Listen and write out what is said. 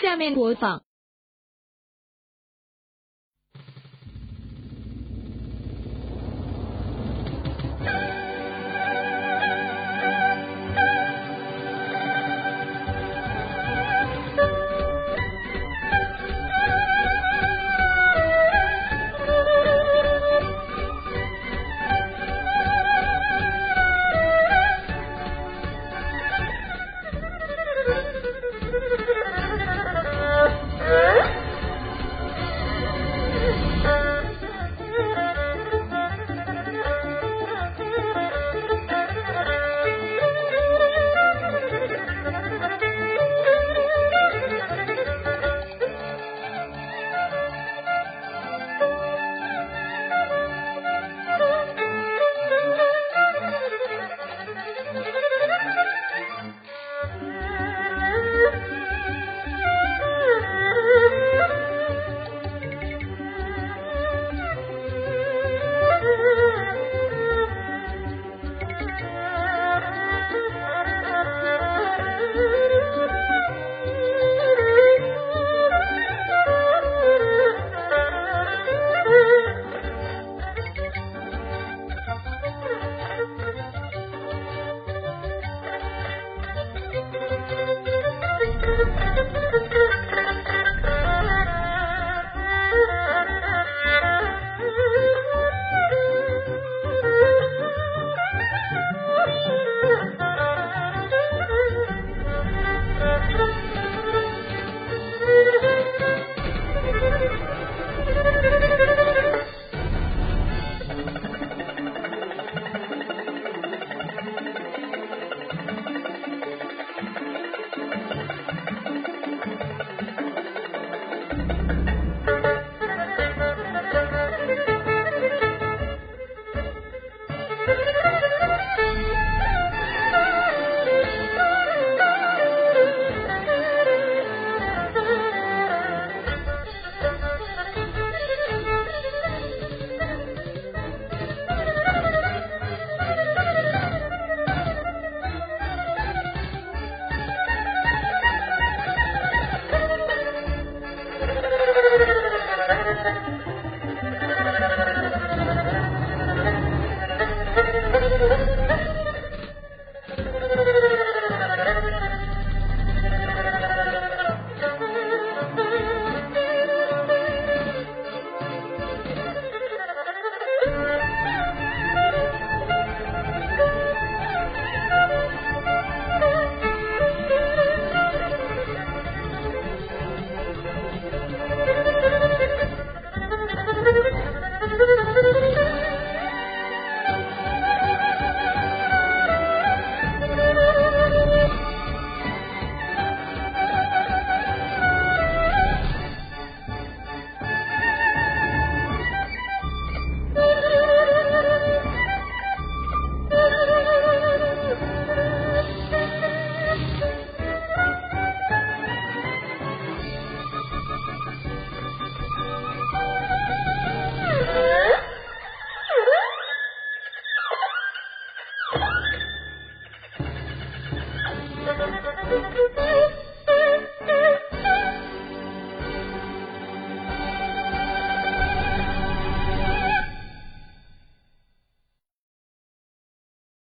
下面播放。